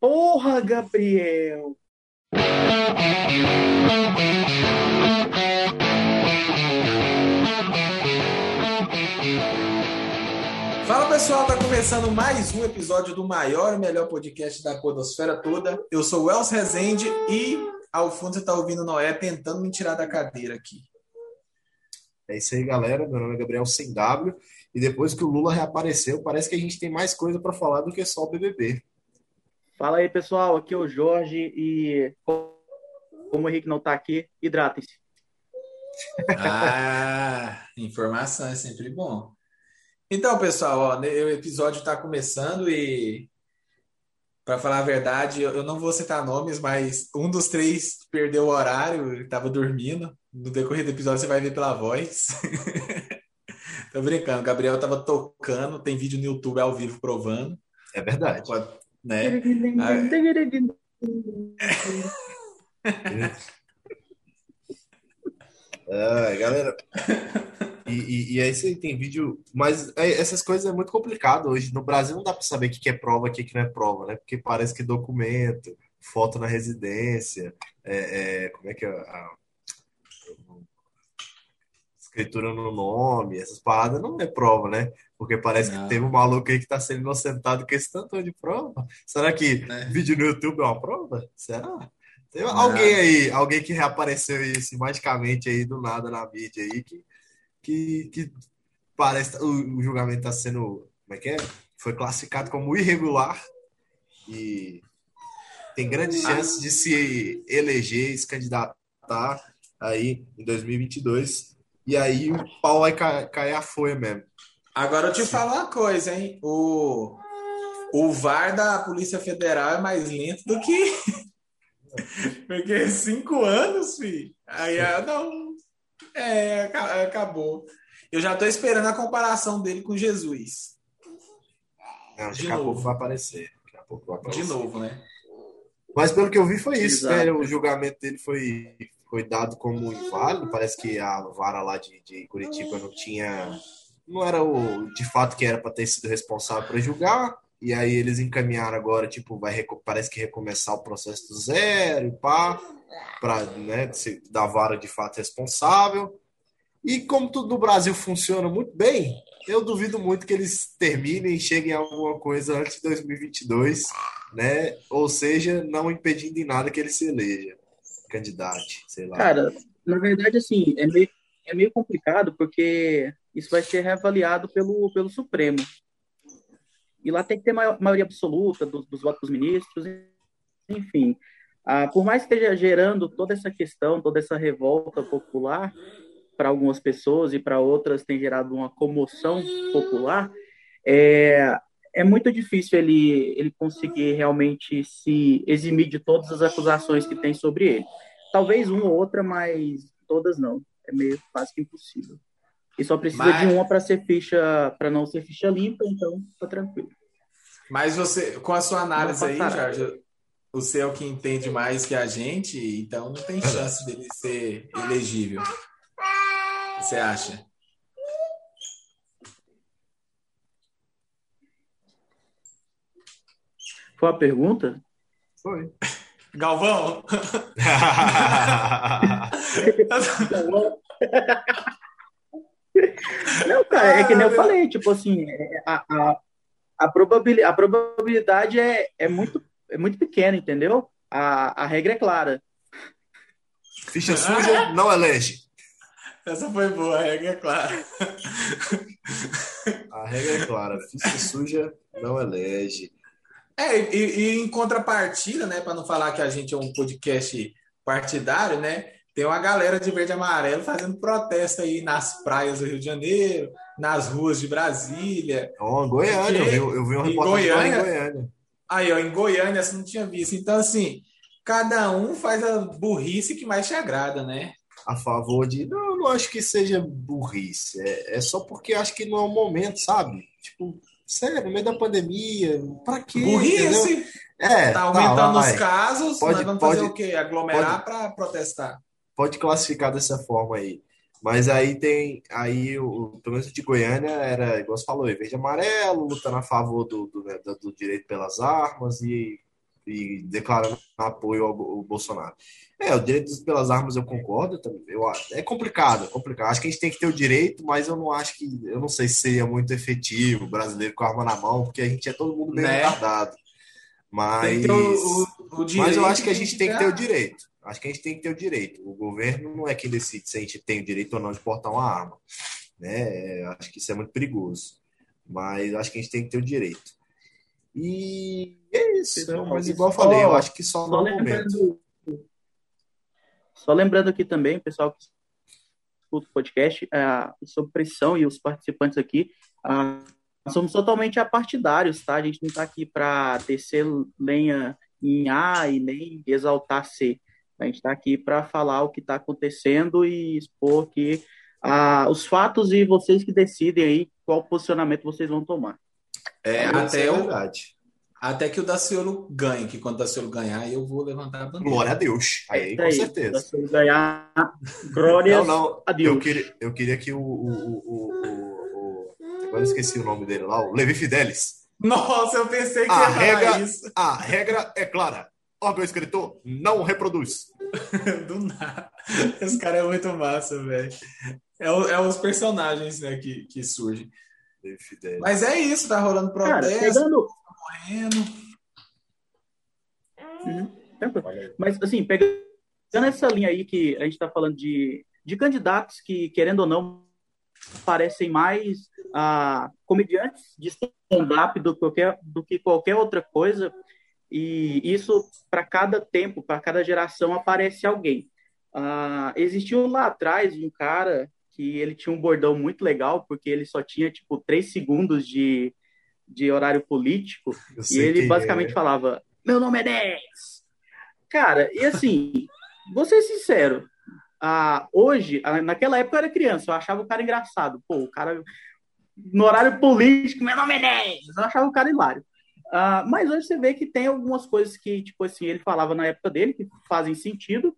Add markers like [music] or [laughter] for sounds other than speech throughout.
Porra, Gabriel! Fala pessoal, tá começando mais um episódio do maior e melhor podcast da Podosfera toda. Eu sou o Els Rezende e ao fundo você tá ouvindo Noé tentando me tirar da cadeira aqui. É isso aí, galera. Meu nome é Gabriel Sem W. E depois que o Lula reapareceu, parece que a gente tem mais coisa para falar do que só o BBB. Fala aí, pessoal. Aqui é o Jorge e como o Henrique não tá aqui, hidratem-se. Ah, informação é sempre bom. Então, pessoal, ó, o episódio está começando e, para falar a verdade, eu não vou citar nomes, mas um dos três perdeu o horário, estava dormindo. No decorrer do episódio você vai ver pela voz. [laughs] Tô brincando, o Gabriel estava tocando, tem vídeo no YouTube ao vivo provando. É verdade. Pode, né? Ah, [laughs] galera. E, e, e, aí você tem vídeo, mas é, essas coisas é muito complicado hoje. No Brasil não dá para saber o que é prova, o que não é prova, né? Porque parece que documento, foto na residência, é, é, como é que é a, escritura no nome, essas paradas não é prova, né? Porque parece não. que teve um maluco aí que está sendo inocentado com esse tanto de prova. Será que é. vídeo no YouTube é uma prova? Será? Tem alguém aí, alguém que reapareceu aí, assim, magicamente aí do nada na mídia aí, que que, que parece o, o julgamento está sendo, como é que é? Foi classificado como irregular e tem grandes ah. chances de se eleger, se candidatar aí em 2022. E aí o pau vai cair a folha mesmo. Agora eu te falo uma coisa, hein? O, o VAR da Polícia Federal é mais lento do que. [laughs] Porque cinco anos, filho. Aí não, é, acabou. Eu já estou esperando a comparação dele com Jesus. Não, de daqui a pouco vai aparecer. Daqui a pouco vai aparecer. De novo, né? Mas pelo que eu vi foi isso, né? O julgamento dele foi, foi dado como inválido. Parece que a vara lá de, de Curitiba não tinha. Não era o de fato que era para ter sido responsável para julgar. E aí eles encaminharam agora, tipo, vai parece que recomeçar o processo do zero e pá para né, da vara de fato responsável. E como tudo no Brasil funciona muito bem, eu duvido muito que eles terminem e cheguem a alguma coisa antes de 2022, né? Ou seja, não impedindo em nada que ele se eleja candidato, sei lá. Cara, na verdade, assim, é meio, é meio complicado porque isso vai ser reavaliado pelo, pelo Supremo. E lá tem que ter maioria absoluta dos, dos votos dos ministros, enfim. Ah, por mais que esteja gerando toda essa questão, toda essa revolta popular para algumas pessoas e para outras tem gerado uma comoção popular, é, é muito difícil ele, ele conseguir realmente se eximir de todas as acusações que tem sobre ele. Talvez uma ou outra, mas todas não. É meio quase que impossível. E só precisa mas... de uma para ser ficha, para não ser ficha limpa, então tá tranquilo. Mas você, com a sua análise aí, Jorge, você é o que entende mais que a gente, então não tem chance dele ser elegível. Você acha? Foi a pergunta? Foi. Galvão? [laughs] Não, cara, é que nem eu falei, tipo assim, a, a, a, probabilidade, a probabilidade é, é muito é muito pequeno, entendeu? A, a regra é clara. Ficha suja não elege. Essa foi boa, a regra é clara. A regra é clara, ficha suja não elege. É, e, e em contrapartida, né, para não falar que a gente é um podcast partidário, né, tem uma galera de verde e amarelo fazendo protesto aí nas praias do Rio de Janeiro, nas ruas de Brasília. Oh, Goiânia, eu vi, eu vi um reportagem em Goiânia. Goiânia. Aí, ó, em Goiânia você não tinha visto. Então, assim, cada um faz a burrice que mais te agrada, né? A favor de. Não, eu não acho que seja burrice. É, é só porque acho que não é o momento, sabe? Tipo, sério, no meio da pandemia, pra quê? Burrice! É, tá, tá aumentando tá, os casos, pode, nós vamos pode, fazer o quê? Aglomerar para protestar. Pode classificar dessa forma aí. Mas aí tem. Aí o, pelo menos de Goiânia era, igual você falou, verde e amarelo, lutando a favor do, do, né, do, direito pelas armas e e declarando apoio ao, ao, Bolsonaro. É, o direito pelas armas eu concordo, eu, é complicado, é complicado. Acho que a gente tem que ter o direito, mas eu não acho que, eu não sei se seria muito efetivo o brasileiro com a arma na mão, porque a gente é todo mundo meio né? retardado. Mas, o, o, o mas eu acho que a gente tem que ter o direito. Acho que a gente tem que ter o direito. O governo não é quem decide se a gente tem o direito ou não de portar uma arma. Né? Acho que isso é muito perigoso. Mas acho que a gente tem que ter o direito. E é isso. Então, mas igual eu falei, eu acho que só, só no momento. Só lembrando aqui também, pessoal que escuta o podcast, uh, sobre pressão e os participantes aqui, uh, somos totalmente apartidários, tá? A gente não está aqui para descer lenha em A e nem exaltar C. A gente está aqui para falar o que está acontecendo e expor que uh, os fatos e vocês que decidem aí qual posicionamento vocês vão tomar. É, até, é o, até que o Daciolo ganhe, que quando o Daciolo ganhar, eu vou levantar a bandeira. Glória a Deus. Aí, é com certeza. Daciolo ganhar, glória não, não. a Deus. Eu queria, eu queria que o, o, o, o, Agora eu esqueci o nome dele lá, o Levi Fidelis. Nossa, eu pensei que a regra, isso. A regra é clara. Órgão escritor não reproduz. [laughs] Do nada. Esse cara é muito massa, velho. É, é, os personagens né, que, que surgem. Mas é isso, tá rolando protesto, Cara, pegando... morrendo. Uhum. Mas, assim, pegando essa linha aí que a gente está falando de, de candidatos que, querendo ou não, parecem mais ah, comediantes de stand-up do, do que qualquer outra coisa. E isso, para cada tempo, para cada geração, aparece alguém. Ah, existiu lá atrás um cara que ele tinha um bordão muito legal, porque ele só tinha, tipo, três segundos de, de horário político, e ele basicamente é. falava, meu nome é 10! Cara, e assim, [laughs] vou ser sincero, ah, hoje, naquela época eu era criança, eu achava o cara engraçado, pô, o cara, no horário político, meu nome é 10! Eu achava o cara hilário. Ah, mas hoje você vê que tem algumas coisas que, tipo assim, ele falava na época dele, que fazem sentido,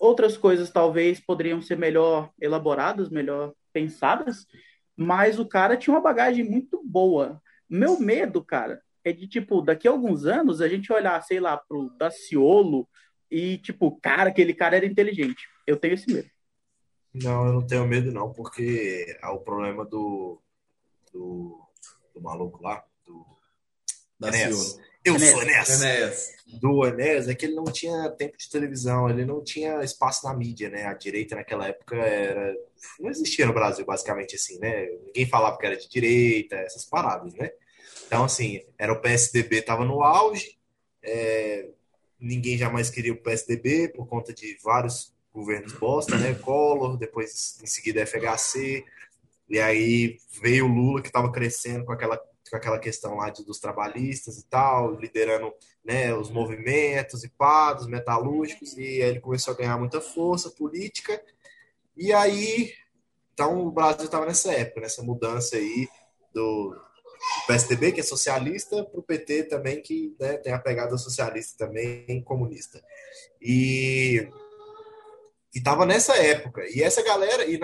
Outras coisas talvez poderiam ser melhor elaboradas, melhor pensadas, mas o cara tinha uma bagagem muito boa. Meu medo, cara, é de, tipo, daqui a alguns anos a gente olhar, sei lá, pro Daciolo e, tipo, cara, aquele cara era inteligente. Eu tenho esse medo. Não, eu não tenho medo, não, porque é o problema do, do, do maluco lá, do Daciolo. Eu Enéas. sou Enéas. Enéas. Do Enéas é que ele não tinha tempo de televisão, ele não tinha espaço na mídia, né? A direita naquela época era. Não existia no Brasil, basicamente assim, né? Ninguém falava que era de direita, essas paradas, né? Então, assim, era o PSDB, estava no auge, é... ninguém jamais queria o PSDB por conta de vários governos bosta, né? Collor, depois em seguida FHC, e aí veio o Lula que estava crescendo com aquela com aquela questão lá de, dos trabalhistas e tal, liderando né, os movimentos e pá, dos metalúrgicos, e ele começou a ganhar muita força política, e aí, então o Brasil estava nessa época, nessa mudança aí do, do PSDB, que é socialista, para o PT também, que né, tem a pegada socialista também, comunista. E e tava nessa época. E essa galera, e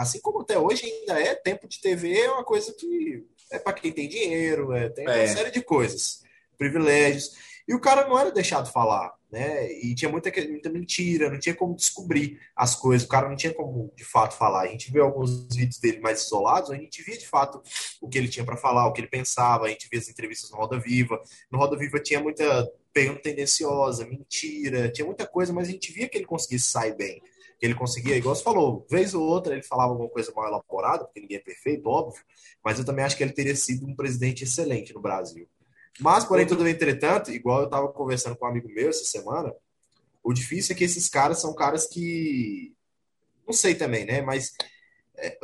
assim como até hoje ainda é, tempo de TV é uma coisa que é para quem tem dinheiro, é, tem uma é. série de coisas, privilégios. E o cara não era deixado falar, né? E tinha muita, muita mentira, não tinha como descobrir as coisas, o cara não tinha como de fato falar. A gente viu alguns vídeos dele mais isolados, a gente via de fato o que ele tinha para falar, o que ele pensava, a gente via as entrevistas no Roda Viva. No Roda Viva tinha muita pergunta tendenciosa, mentira, tinha muita coisa, mas a gente via que ele conseguia sair bem que ele conseguia, igual você falou, vez ou outra ele falava alguma coisa mal elaborada, porque ninguém é perfeito, óbvio, mas eu também acho que ele teria sido um presidente excelente no Brasil. Mas, porém, tudo entretanto, igual eu estava conversando com um amigo meu essa semana, o difícil é que esses caras são caras que. Não sei também, né? Mas é,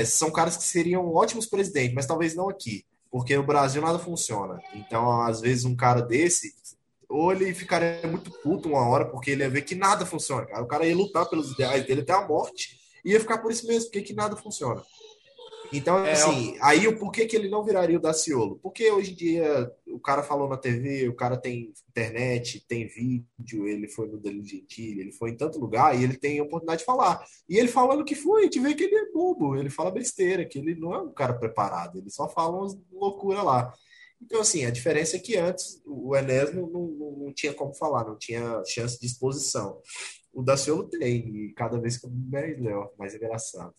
é, são caras que seriam ótimos presidentes, mas talvez não aqui, porque no Brasil nada funciona. Então, às vezes, um cara desse ou ele ficaria muito puto uma hora, porque ele ia ver que nada funciona, cara. O cara ia lutar pelos ideais dele até a morte e ia ficar por isso mesmo, porque que nada funciona. Então, é, assim, eu... aí o porquê que ele não viraria o Daciolo? Porque hoje em dia o cara falou na TV, o cara tem internet, tem vídeo, ele foi no Danilo Gentili, ele foi em tanto lugar e ele tem a oportunidade de falar. E ele falando que foi, a gente vê que ele é bobo, ele fala besteira, que ele não é um cara preparado, ele só fala umas loucura lá. Então, assim, a diferença é que antes o Enéas não, não, não tinha como falar, não tinha chance de exposição. O Daciolo tem, e cada vez que eu melhor, mais engraçado.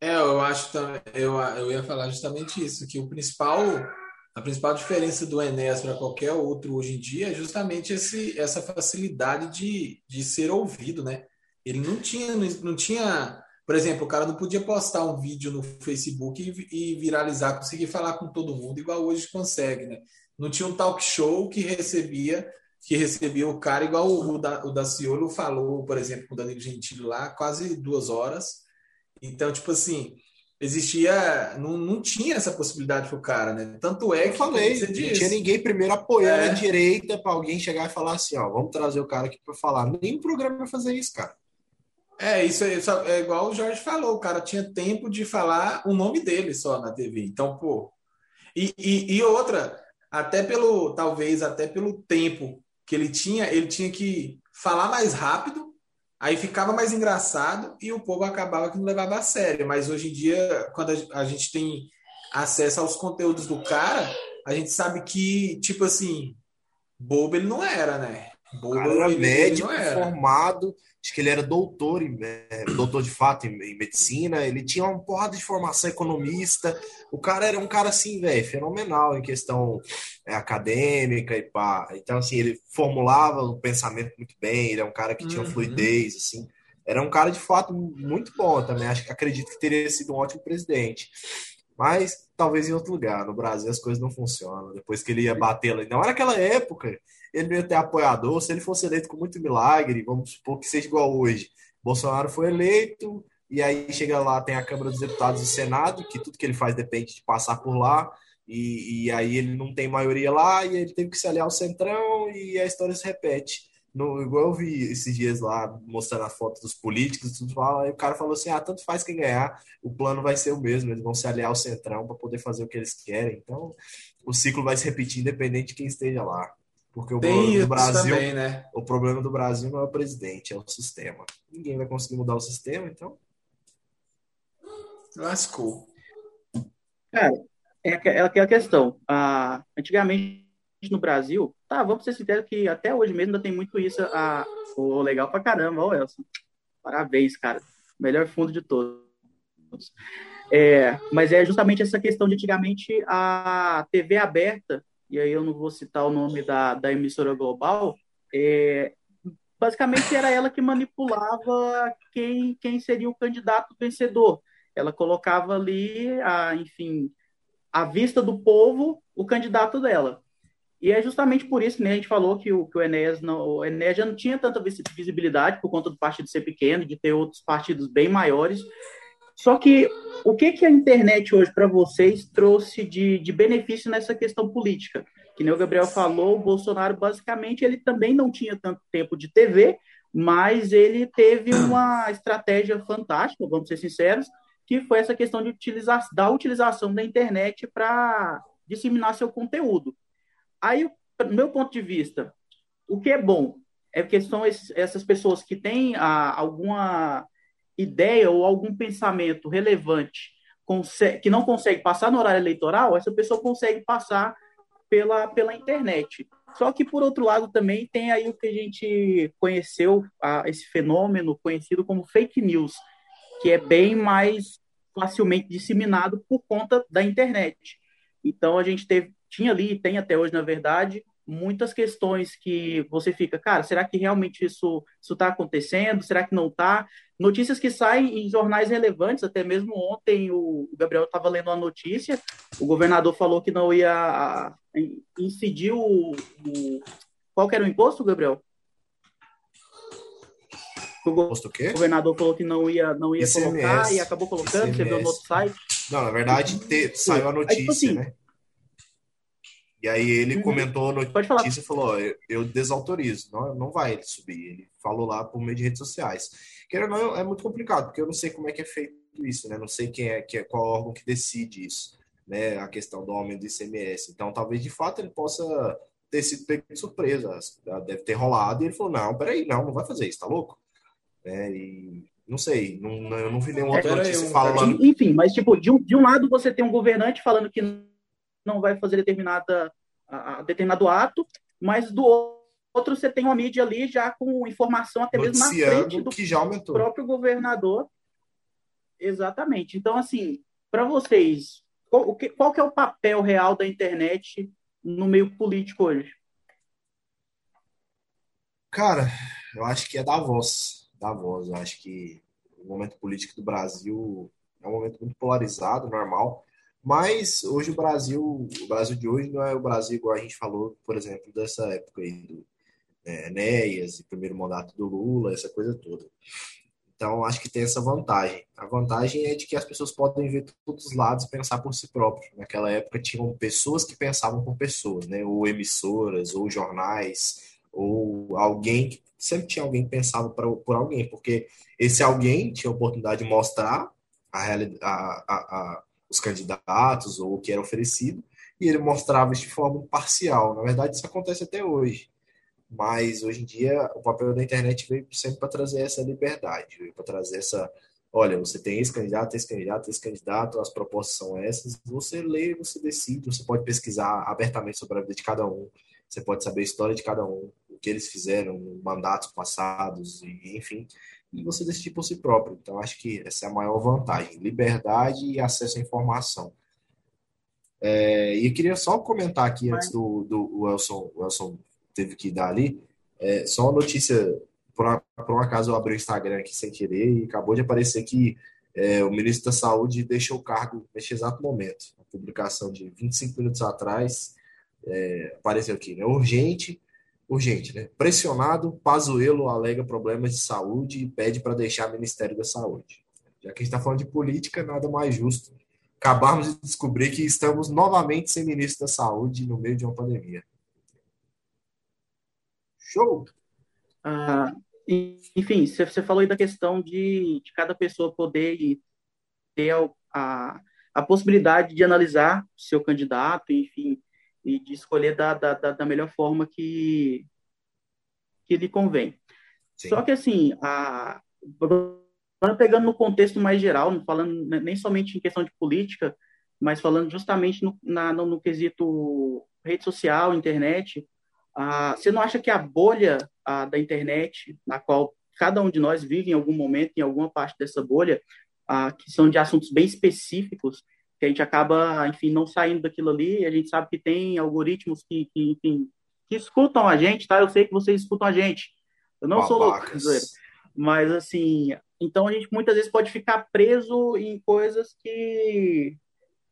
É, eu acho também, eu, eu ia falar justamente isso, que o principal, a principal diferença do Enéas para qualquer outro hoje em dia é justamente esse, essa facilidade de, de ser ouvido, né? Ele não tinha, não tinha, por exemplo, o cara não podia postar um vídeo no Facebook e, viralizar, conseguir falar com todo mundo, igual hoje consegue, né? Não tinha um talk show que recebia que recebia o cara, igual o, da, o Daciolo falou, por exemplo, com o Danilo Gentili lá, quase duas horas. Então, tipo assim, existia. Não, não tinha essa possibilidade pro cara, né? Tanto é que. Eu falei, não tinha ninguém primeiro apoiando é. a direita para alguém chegar e falar assim: ó, vamos trazer o cara aqui para falar. Nem o programa vai fazer isso, cara. É, isso é, igual o Jorge falou, o cara tinha tempo de falar o nome dele só na TV. Então, pô. E, e, e outra, até pelo, talvez até pelo tempo que ele tinha, ele tinha que falar mais rápido, aí ficava mais engraçado e o povo acabava que não levava a sério. Mas hoje em dia, quando a gente tem acesso aos conteúdos do cara, a gente sabe que, tipo assim, bobo ele não era, né? Bobo, o cara era ele, médico, ele era. formado, acho que ele era doutor, em, doutor de fato em, em, medicina, ele tinha uma porrada de formação economista. O cara era um cara assim, velho, fenomenal em questão é, acadêmica e pá. Então, assim, ele formulava o pensamento muito bem, ele é um cara que tinha uhum. fluidez, assim. Era um cara de fato muito bom também. Acho que acredito que teria sido um ótimo presidente. Mas talvez em outro lugar. No Brasil as coisas não funcionam. Depois que ele ia bater lá. Não era aquela época, ele não ia ter apoiador. Se ele fosse eleito com muito milagre, vamos supor que seja igual hoje. Bolsonaro foi eleito, e aí chega lá, tem a Câmara dos Deputados e o Senado, que tudo que ele faz depende de passar por lá. E, e aí ele não tem maioria lá, e ele teve que se aliar ao Centrão, e a história se repete. No, igual eu vi esses dias lá, mostrando a foto dos políticos e tudo, aí o cara falou assim: ah, tanto faz quem ganhar, o plano vai ser o mesmo, eles vão se aliar ao Centrão para poder fazer o que eles querem. Então, o ciclo vai se repetir independente de quem esteja lá. Porque o Tem problema do Brasil, também, né? o problema do Brasil não é o presidente, é o sistema. Ninguém vai conseguir mudar o sistema, então. Lascou. Cara, é, é aquela questão. Ah, antigamente no Brasil, tá, vamos ser sinceros que até hoje mesmo ainda tem muito isso. A, oh, legal pra caramba, ó, Elson. Parabéns, cara. Melhor fundo de todos. É, mas é justamente essa questão de antigamente a TV aberta, e aí eu não vou citar o nome da, da emissora global, é, basicamente era ela que manipulava quem, quem seria o candidato vencedor. Ela colocava ali, a, enfim, à vista do povo, o candidato dela. E é justamente por isso que né, a gente falou que o, que o Enéas, não, o Enéas já não tinha tanta visibilidade por conta do partido ser pequeno, de ter outros partidos bem maiores. Só que o que, que a internet hoje para vocês trouxe de, de benefício nessa questão política? Que nem o Gabriel falou, o Bolsonaro basicamente ele também não tinha tanto tempo de TV, mas ele teve uma estratégia fantástica, vamos ser sinceros, que foi essa questão de utilizar, da utilização da internet para disseminar seu conteúdo. Aí, do meu ponto de vista, o que é bom é que são esses, essas pessoas que têm a, ah, alguma ideia ou algum pensamento relevante que não consegue passar no horário eleitoral, essa pessoa consegue passar pela, pela internet. Só que, por outro lado, também tem aí o que a gente conheceu, a, esse fenômeno conhecido como fake news, que é bem mais facilmente disseminado por conta da internet. Então, a gente teve, tinha ali, tem até hoje, na verdade, muitas questões que você fica, cara, será que realmente isso está acontecendo? Será que não está? Notícias que saem em jornais relevantes, até mesmo ontem o Gabriel estava lendo uma notícia, o governador falou que não ia incidir o, o qual era o imposto, Gabriel? O, imposto o quê? o governador falou que não ia, não ia colocar e acabou colocando, ICMS. você viu no outro site. Não, na verdade, te, saiu a notícia, Aí, tipo assim, né? E aí ele uhum. comentou a notícia e falou: eu, eu, desautorizo, não, não vai subir. Ele falou lá por meio de redes sociais. Querendo não, é muito complicado, porque eu não sei como é que é feito isso, né? Não sei quem é, que é qual órgão que decide isso, né? A questão do aumento do ICMS. Então, talvez de fato ele possa ter sido pego de surpresa. Deve ter rolado e ele falou: não, peraí, não, não vai fazer isso, tá louco? É, e não sei, não, eu não vi nenhuma outra é, notícia falando. Enfim, mas tipo, de um, de um lado você tem um governante falando que não vai fazer determinada, a, a, determinado ato, mas do outro você tem uma mídia ali já com informação até mesmo na frente do que já aumentou. próprio governador. Exatamente. Então, assim, para vocês, qual, que, qual que é o papel real da internet no meio político hoje? Cara, eu acho que é da voz. Da voz. Eu acho que o momento político do Brasil é um momento muito polarizado, normal. Mas hoje o Brasil, o Brasil de hoje não é o Brasil igual a gente falou, por exemplo, dessa época aí do é, Enéas, primeiro mandato do Lula, essa coisa toda. Então, acho que tem essa vantagem. A vantagem é de que as pessoas podem ver todos os lados e pensar por si próprios. Naquela época, tinham pessoas que pensavam por pessoas, né? ou emissoras, ou jornais, ou alguém que sempre tinha alguém que pensava por, por alguém, porque esse alguém tinha a oportunidade de mostrar a, a, a, os candidatos ou o que era oferecido, e ele mostrava isso de forma parcial. Na verdade, isso acontece até hoje. Mas hoje em dia o papel da internet veio sempre para trazer essa liberdade, para trazer essa. Olha, você tem esse candidato, esse candidato, esse candidato, as propostas são essas. Você lê, você decide, você pode pesquisar abertamente sobre a vida de cada um, você pode saber a história de cada um, o que eles fizeram, mandatos passados, enfim, e você decide por si próprio. Então, acho que essa é a maior vantagem: liberdade e acesso à informação. É, e eu queria só comentar aqui antes do, do Wilson, Wilson teve que dar ali. É, só uma notícia, por, por um acaso eu abri o Instagram aqui sem querer e acabou de aparecer que é, o ministro da Saúde deixou o cargo neste exato momento. A publicação de 25 minutos atrás é, apareceu aqui, né? Urgente, urgente, né? Pressionado, Pazuello alega problemas de saúde e pede para deixar o Ministério da Saúde. Já que a gente está falando de política, nada mais justo acabarmos de descobrir que estamos novamente sem ministro da Saúde no meio de uma pandemia. Show! Ah, enfim, você falou aí da questão de, de cada pessoa poder ter a, a, a possibilidade de analisar seu candidato, enfim, e de escolher da, da, da melhor forma que, que lhe convém. Sim. Só que, assim, a, pegando no contexto mais geral, não falando nem somente em questão de política, mas falando justamente no, na, no, no quesito rede social, internet, ah, você não acha que a bolha ah, da internet, na qual cada um de nós vive em algum momento, em alguma parte dessa bolha, ah, que são de assuntos bem específicos, que a gente acaba, enfim, não saindo daquilo ali, a gente sabe que tem algoritmos que, que, enfim, que escutam a gente, tá? Eu sei que vocês escutam a gente. Eu não Babacas. sou louco, mas assim, então a gente muitas vezes pode ficar preso em coisas que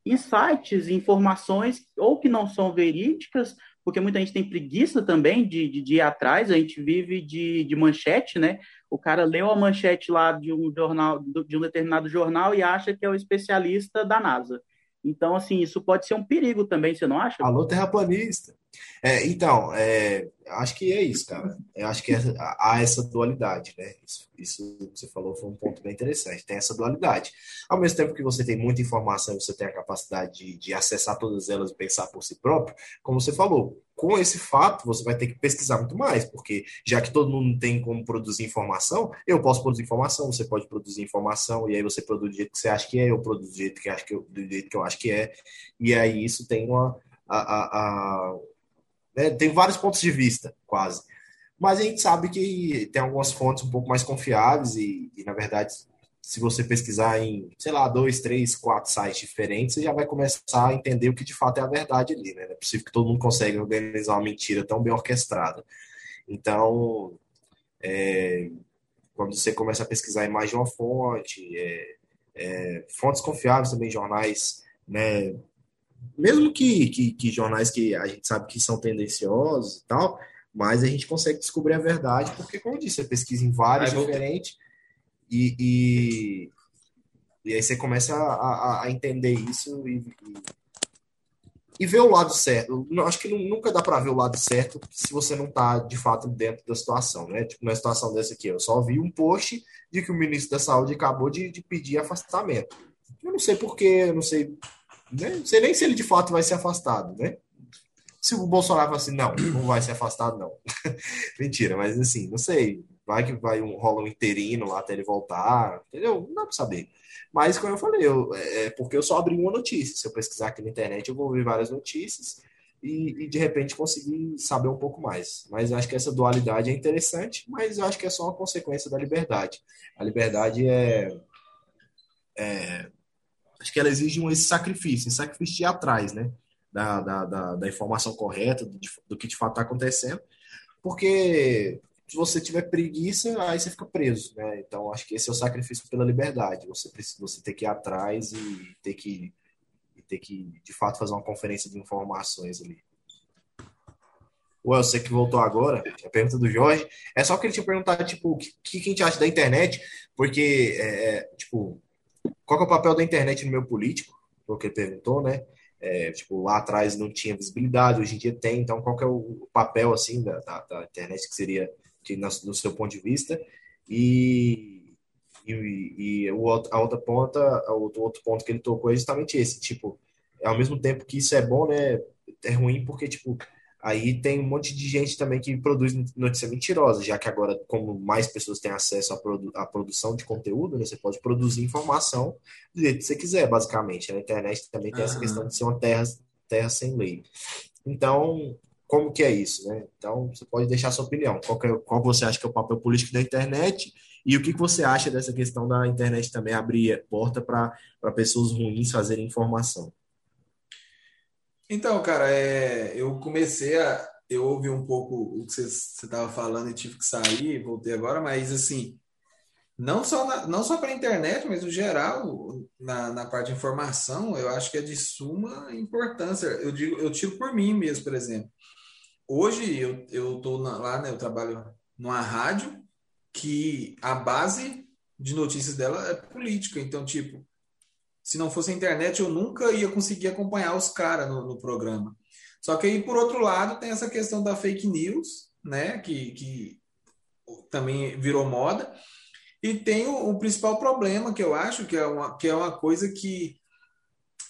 insights, informações ou que não são verídicas porque muita gente tem preguiça também de, de, de ir atrás, a gente vive de, de manchete, né? O cara leu a manchete lá de um jornal, de um determinado jornal e acha que é o especialista da NASA. Então, assim, isso pode ser um perigo também, você não acha? Alô, terraplanista. É, então, é, acho que é isso, cara. Eu acho que é, há essa dualidade, né? Isso, isso que você falou foi um ponto bem interessante. Tem essa dualidade. Ao mesmo tempo que você tem muita informação, você tem a capacidade de, de acessar todas elas e pensar por si próprio, como você falou, com esse fato, você vai ter que pesquisar muito mais, porque já que todo mundo tem como produzir informação, eu posso produzir informação, você pode produzir informação, e aí você produz do jeito que você acha que é, eu produzo do jeito que, acho que eu, do jeito que eu acho que é, e aí isso tem uma. A, a, a né, tem vários pontos de vista, quase. Mas a gente sabe que tem algumas fontes um pouco mais confiáveis, e, e na verdade se você pesquisar em, sei lá, dois, três, quatro sites diferentes, você já vai começar a entender o que de fato é a verdade ali, né? Não é possível que todo mundo consiga organizar uma mentira tão bem orquestrada. Então, é, quando você começa a pesquisar em mais de uma fonte, é, é, fontes confiáveis também, jornais, né? Mesmo que, que, que, jornais que a gente sabe que são tendenciosos e tal, mas a gente consegue descobrir a verdade, porque, como eu disse, você pesquisa em vários diferentes, e, e, e aí você começa a, a entender isso e, e, e, ver o lado certo. Acho que nunca dá para ver o lado certo se você não está de fato dentro da situação, né? Tipo, na situação dessa aqui, eu só vi um post de que o ministro da Saúde acabou de, de pedir afastamento. Eu não sei porquê, eu não sei, né? não sei nem se ele de fato vai ser afastado, né? Se o Bolsonaro falar assim, não, não vai ser afastado, não. [laughs] Mentira, mas assim, não sei Vai que vai um, rola um interino lá até ele voltar, entendeu? Não dá pra saber. Mas, como eu falei, eu, é, é porque eu só abri uma notícia. Se eu pesquisar aqui na internet, eu vou ver várias notícias e, e, de repente conseguir saber um pouco mais. Mas acho que essa dualidade é interessante, mas acho que é só uma consequência da liberdade. A liberdade é, é acho que ela exige um esse sacrifício, sacrifício de ir atrás, né? Da, da, da, da informação correta, do, do que de fato está acontecendo, porque se você tiver preguiça, aí você fica preso, né? Então, acho que esse é o sacrifício pela liberdade. Você precisa, você ter que ir atrás e ter que ter que, de fato, fazer uma conferência de informações ali. Ué, você que voltou agora, a pergunta do Jorge, é só que ele tinha perguntado, tipo, o que, que a gente acha da internet, porque, é, é, tipo, qual é o papel da internet no meio político? Foi o que ele perguntou, né? É, tipo, lá atrás não tinha visibilidade, hoje em dia tem, então qual é o papel, assim, da, da, da internet que seria, que, no, no seu ponto de vista? E e, e o, a outra ponta, o outro ponto que ele tocou é justamente esse, tipo, ao mesmo tempo que isso é bom, né, é ruim porque, tipo, aí tem um monte de gente também que produz notícia mentirosa, já que agora, como mais pessoas têm acesso à, produ à produção de conteúdo, né, você pode produzir informação do jeito que você quiser, basicamente. Na internet também tem uhum. essa questão de ser uma terra, terra sem lei. Então, como que é isso, né? Então, você pode deixar sua opinião. Qual, é, qual você acha que é o papel político da internet e o que, que você acha dessa questão da internet também abrir porta para pessoas ruins fazerem informação? Então, cara, é, eu comecei a. Eu ouvi um pouco o que você estava falando e tive que sair, voltei agora, mas assim, não só, na, não só para a internet, mas no geral, na, na parte de informação, eu acho que é de suma importância. Eu digo, eu tiro por mim mesmo, por exemplo. Hoje eu, eu tô lá, né, eu trabalho numa rádio que a base de notícias dela é política. Então, tipo, se não fosse a internet, eu nunca ia conseguir acompanhar os caras no, no, programa. Só que aí, por outro lado, tem essa questão da fake news, né? Que, que também virou moda. E tem o, o principal problema que eu acho que é uma, que é uma coisa que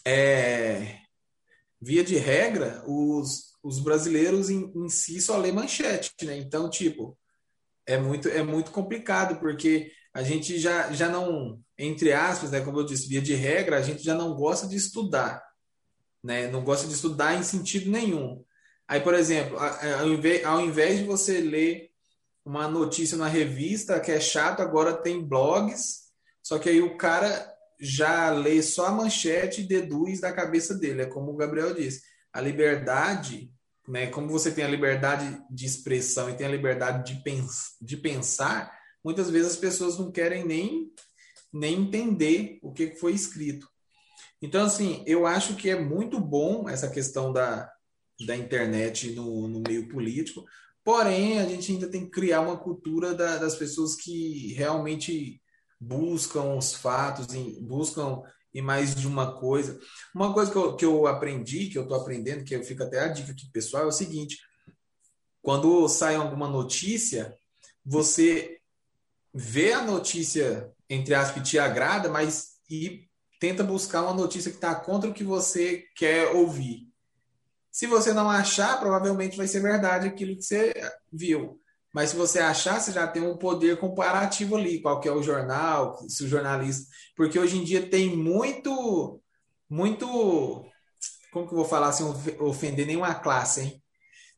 é, via de regra, os, os brasileiros em, em si só lê manchete, né? Então, tipo, é muito, é muito complicado, porque a gente já, já não, entre aspas, né, como eu disse, via de regra, a gente já não gosta de estudar, né? Não gosta de estudar em sentido nenhum. Aí, por exemplo, ao invés, ao invés de você ler uma notícia na revista que é chato, agora tem blogs, só que aí o cara já lê só a manchete e deduz da cabeça dele, é como o Gabriel disse. A liberdade né, como você tem a liberdade de expressão e tem a liberdade de, pens de pensar, muitas vezes as pessoas não querem nem, nem entender o que foi escrito. Então, assim, eu acho que é muito bom essa questão da, da internet no, no meio político, porém, a gente ainda tem que criar uma cultura da, das pessoas que realmente buscam os fatos, buscam e mais de uma coisa. Uma coisa que eu, que eu aprendi, que eu estou aprendendo, que eu fico até a dica aqui pessoal, é o seguinte: quando sai alguma notícia, você vê a notícia, entre aspas, que te agrada, mas e tenta buscar uma notícia que está contra o que você quer ouvir. Se você não achar, provavelmente vai ser verdade aquilo que você viu. Mas se você achar, você já tem um poder comparativo ali, qual que é o jornal, se o jornalista. Porque hoje em dia tem muito, muito. Como que eu vou falar sem ofender nenhuma classe, hein?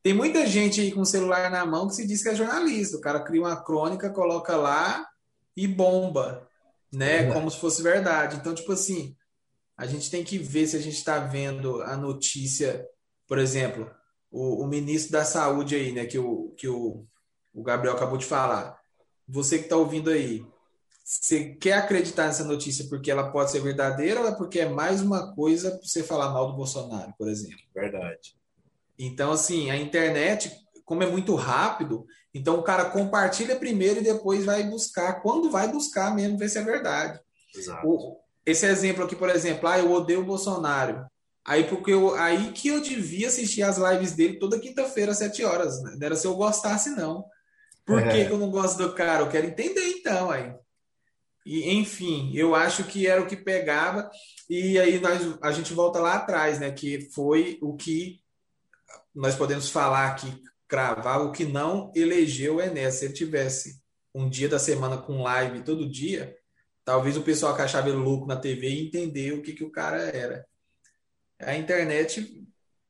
Tem muita gente aí com o celular na mão que se diz que é jornalista. O cara cria uma crônica, coloca lá e bomba, né? É Como se fosse verdade. Então, tipo assim, a gente tem que ver se a gente está vendo a notícia, por exemplo, o, o, ministro da Saúde aí, né? Que o, que o o Gabriel acabou de falar. Você que está ouvindo aí, você quer acreditar nessa notícia porque ela pode ser verdadeira ou é porque é mais uma coisa para você falar mal do Bolsonaro, por exemplo? Verdade. Então, assim, a internet, como é muito rápido, então o cara compartilha primeiro e depois vai buscar, quando vai buscar mesmo, ver se é verdade. Exato. O, esse exemplo aqui, por exemplo, ah, eu odeio o Bolsonaro. Aí, porque eu, aí que eu devia assistir as lives dele toda quinta-feira, às sete horas. Né? Não era se eu gostasse, não. Por é. que, eu não gosto do cara? Eu quero entender então aí. E, enfim, eu acho que era o que pegava, e aí nós, a gente volta lá atrás, né? Que foi o que nós podemos falar aqui, cravar, o que não elegeu o Enéas. Se ele tivesse um dia da semana com live todo dia, talvez o pessoal que achava ele louco na TV ia entender o que, que o cara era. A internet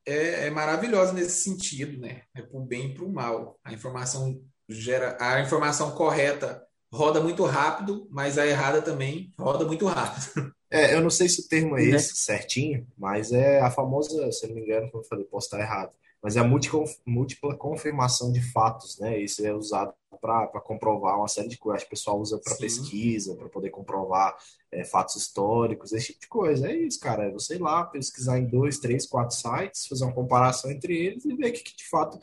é, é maravilhosa nesse sentido, né? É para o bem e para o mal. A informação gera a informação correta roda muito rápido, mas a errada também roda muito rápido. [laughs] É, eu não sei se o termo é né? esse certinho, mas é a famosa, se não me engano, como eu falei, posso estar errado, mas é a múltipla confirmação de fatos, né? Isso é usado para comprovar uma série de coisas. O pessoal usa para pesquisa, para poder comprovar é, fatos históricos, esse tipo de coisa. É isso, cara. É você ir lá, pesquisar em dois, três, quatro sites, fazer uma comparação entre eles e ver o que, que de fato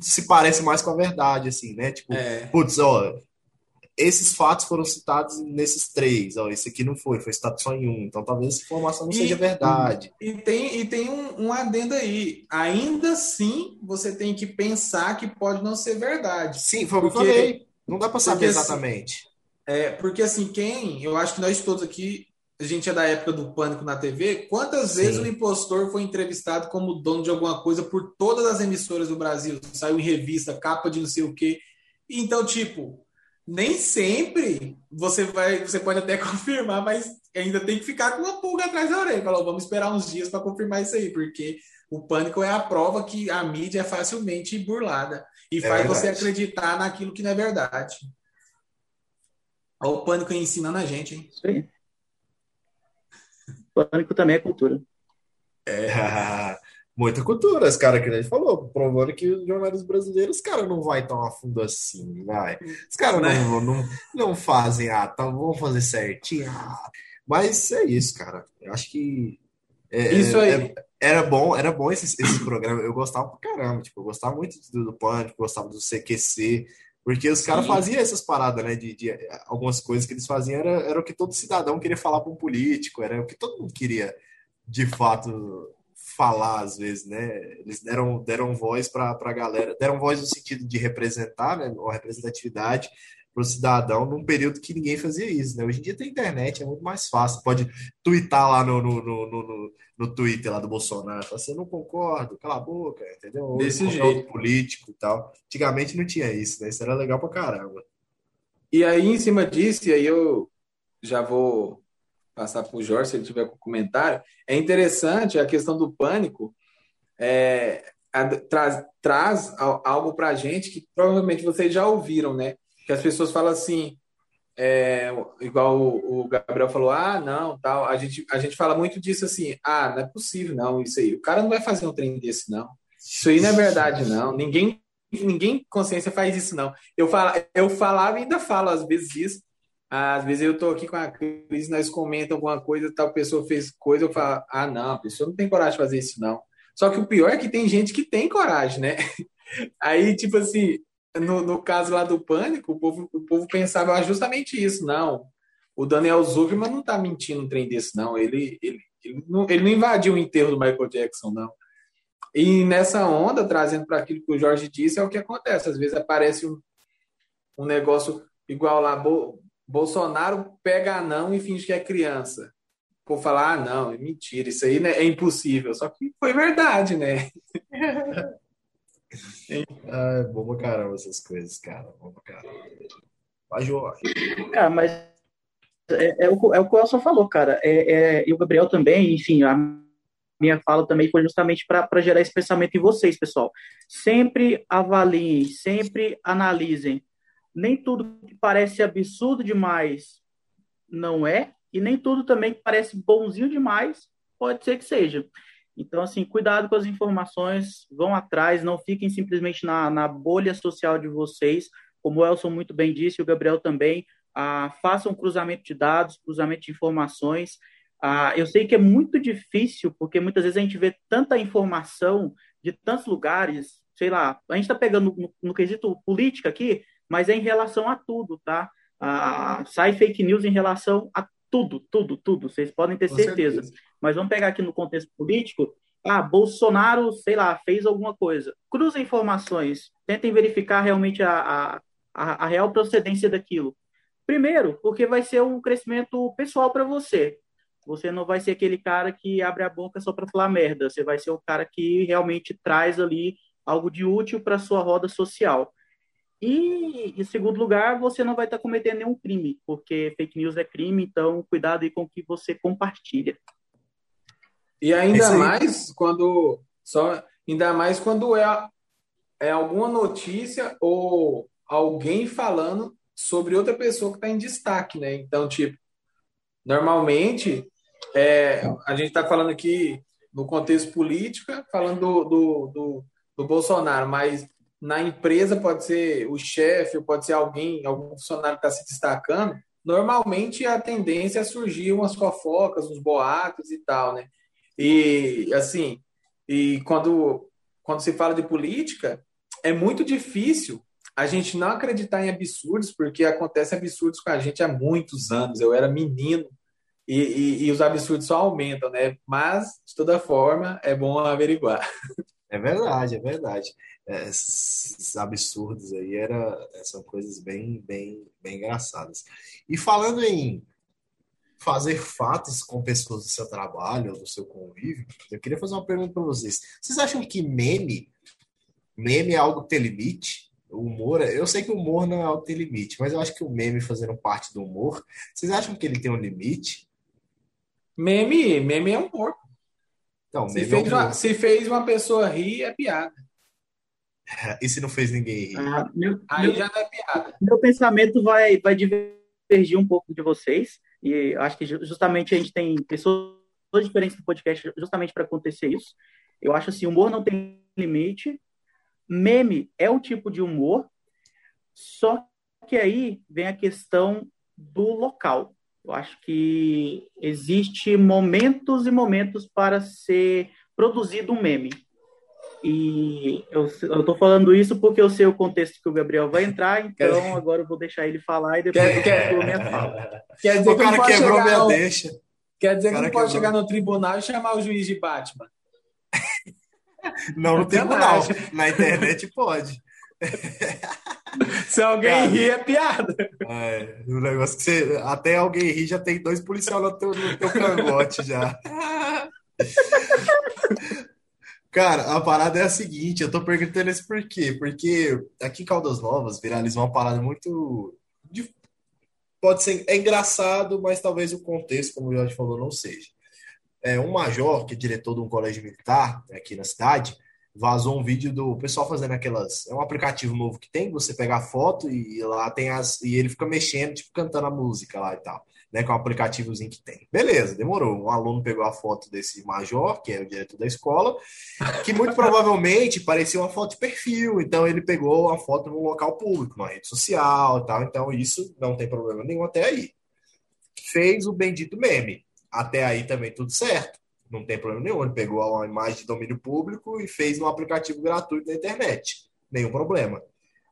se parece mais com a verdade, assim, né? Tipo, é. putz, ó, esses fatos foram citados nesses três. Ó, esse aqui não foi, foi citado só em um. Então talvez essa informação não e, seja verdade. E tem, e tem um, um adendo aí. Ainda assim, você tem que pensar que pode não ser verdade. Sim, foi o que eu falei. Não dá para saber assim, exatamente. Assim, é, porque assim, quem. Eu acho que nós todos aqui. A gente é da época do pânico na TV. Quantas Sim. vezes o impostor foi entrevistado como dono de alguma coisa por todas as emissoras do Brasil? Saiu em revista, capa de não sei o quê. Então, tipo, nem sempre você vai, você pode até [laughs] confirmar, mas ainda tem que ficar com uma pulga atrás da orelha. Falou, vamos esperar uns dias para confirmar isso aí, porque o pânico é a prova que a mídia é facilmente burlada e é faz verdade. você acreditar naquilo que não é verdade. Olha o pânico ensinando a gente, hein? Aí. Pânico também é cultura. É. [laughs] muita cultura, esse cara que ele falou, provando que os jornalistas brasileiros, cara, não vai tão a fundo assim, vai. Os caras não, né? não, não fazem, ah, tá, vamos fazer certinho. Ah. Mas é isso, cara. Eu acho que é, isso aí. É, era bom, era bom esse, esse programa. Eu gostava pra caramba, tipo, eu gostava muito do, do Pânico, gostava do CQC, porque os caras faziam essas paradas, né? De, de, algumas coisas que eles faziam era, era o que todo cidadão queria falar para um político, era o que todo mundo queria, de fato, falar às vezes, né? Eles deram, deram voz para a galera, deram voz no sentido de representar, né? Uma representatividade para o cidadão num período que ninguém fazia isso, né? Hoje em dia tem internet, é muito mais fácil. Pode twittar lá no, no, no, no, no Twitter lá do Bolsonaro, falar assim, não concordo, cala a boca, entendeu? Desse jeito. político e tal. Antigamente não tinha isso, né? Isso era legal pra caramba. E aí, em cima disso, e aí eu já vou passar para o Jorge, se ele tiver com comentário. É interessante a questão do pânico, é, a, traz, traz algo para a gente que provavelmente vocês já ouviram, né? Que as pessoas falam assim, é, igual o, o, Gabriel falou, ah, não, tal. A gente, a gente fala muito disso assim, ah, não é possível, não, isso aí. O cara não vai fazer um trem desse, não. Isso aí não é verdade, não. Ninguém ninguém consciência faz isso, não. Eu, fala, eu falava e ainda falo às vezes isso, às vezes eu tô aqui com a Cris, nós comentamos alguma coisa, tal pessoa fez coisa, eu falo, ah, não, a pessoa não tem coragem de fazer isso, não. Só que o pior é que tem gente que tem coragem, né? [laughs] Aí, tipo assim, no, no caso lá do pânico, o povo, o povo pensava justamente isso, não. O Daniel Zuckerman não tá mentindo um trem desse, não. Ele, ele, ele, não, ele não invadiu o enterro do Michael Jackson, não. E nessa onda, trazendo para aquilo que o Jorge disse, é o que acontece. Às vezes aparece um, um negócio igual lá, Bolsonaro pega não e finge que é criança. Por falar, ah, não, é mentira, isso aí né, é impossível. Só que foi verdade, né? [laughs] ah, é bom pra caramba essas coisas, cara. Bom pra caramba. Vai, Jorge. Cara, mas é, é, o, é o que o Elson falou, cara. É, é, e o Gabriel também, enfim, a minha fala também foi justamente para gerar esse pensamento em vocês, pessoal. Sempre avaliem, sempre analisem nem tudo que parece absurdo demais não é, e nem tudo também que parece bonzinho demais pode ser que seja. Então, assim, cuidado com as informações, vão atrás, não fiquem simplesmente na, na bolha social de vocês, como o Elson muito bem disse, o Gabriel também, ah, façam cruzamento de dados, cruzamento de informações. Ah, eu sei que é muito difícil, porque muitas vezes a gente vê tanta informação de tantos lugares, sei lá, a gente está pegando no, no quesito política aqui, mas é em relação a tudo, tá? Ah, sai fake news em relação a tudo, tudo, tudo. Vocês podem ter certeza. certeza. Mas vamos pegar aqui no contexto político. Ah, Bolsonaro, sei lá, fez alguma coisa. Cruza informações, tentem verificar realmente a, a, a real procedência daquilo. Primeiro, porque vai ser um crescimento pessoal para você. Você não vai ser aquele cara que abre a boca só para falar merda. Você vai ser o cara que realmente traz ali algo de útil para sua roda social. E, em segundo lugar, você não vai estar tá cometendo nenhum crime, porque fake news é crime, então cuidado aí com o que você compartilha. E ainda é mais quando só ainda mais quando é, é alguma notícia ou alguém falando sobre outra pessoa que está em destaque, né? Então, tipo, normalmente é, a gente está falando aqui no contexto político, falando do, do, do, do Bolsonaro, mas na empresa pode ser o chefe, pode ser alguém, algum funcionário que está se destacando, normalmente a tendência é surgir umas fofocas, uns boatos e tal, né? E assim, e quando, quando se fala de política, é muito difícil a gente não acreditar em absurdos, porque acontece absurdos com a gente há muitos anos. Eu era menino e, e, e os absurdos só aumentam, né? Mas, de toda forma, é bom averiguar. É verdade, é verdade. É, esses absurdos aí era, são coisas bem, bem, bem engraçadas. E falando em fazer fatos com pessoas do seu trabalho ou do seu convívio, eu queria fazer uma pergunta para vocês. Vocês acham que meme, meme é algo que tem limite? O humor, eu sei que o humor não é algo que tem limite, mas eu acho que o meme fazendo parte do humor, vocês acham que ele tem um limite? Meme, meme é humor. Então, se, fez é uma, se fez uma pessoa rir, é piada. [laughs] E se não fez ninguém rir? Ah, meu, Aí meu, já não é piada. Meu pensamento vai, vai divergir um pouco de vocês. E acho que justamente a gente tem pessoas diferentes no podcast justamente para acontecer isso. Eu acho assim, humor não tem limite. Meme é um tipo de humor, só que aí vem a questão do local. Eu acho que existe momentos e momentos para ser produzido um meme. E eu estou falando isso porque eu sei o contexto que o Gabriel vai entrar, então agora eu vou deixar ele falar e depois quer, eu quer, minha fala. [laughs] Quer dizer o cara que quebrou minha no, deixa. Quer dizer que não pode chegar no tribunal e chamar o juiz de Batman. [laughs] Não no tribunal, na internet pode. [laughs] Se alguém cara, rir, é piada. É, o negócio que você. Até alguém rir, já tem dois policiais no teu, no teu cangote já. Cara, a parada é a seguinte, eu tô perguntando isso por quê? Porque aqui em Caldas Novas viralizou uma parada muito. Pode ser. É engraçado, mas talvez o contexto, como o Jorge falou, não seja. É, um major, que é diretor de um colégio militar aqui na cidade, vazou um vídeo do pessoal fazendo aquelas. É um aplicativo novo que tem, você pega a foto e lá tem as. E ele fica mexendo, tipo, cantando a música lá e tal né, que é um aplicativozinho que tem. Beleza, demorou. Um aluno pegou a foto desse major, que é o diretor da escola, que muito [laughs] provavelmente parecia uma foto de perfil, então ele pegou a foto num local público, numa rede social e tal, então isso não tem problema nenhum até aí. Fez o bendito meme. Até aí também tudo certo. Não tem problema nenhum. Ele pegou uma imagem de domínio público e fez no aplicativo gratuito da internet. Nenhum problema.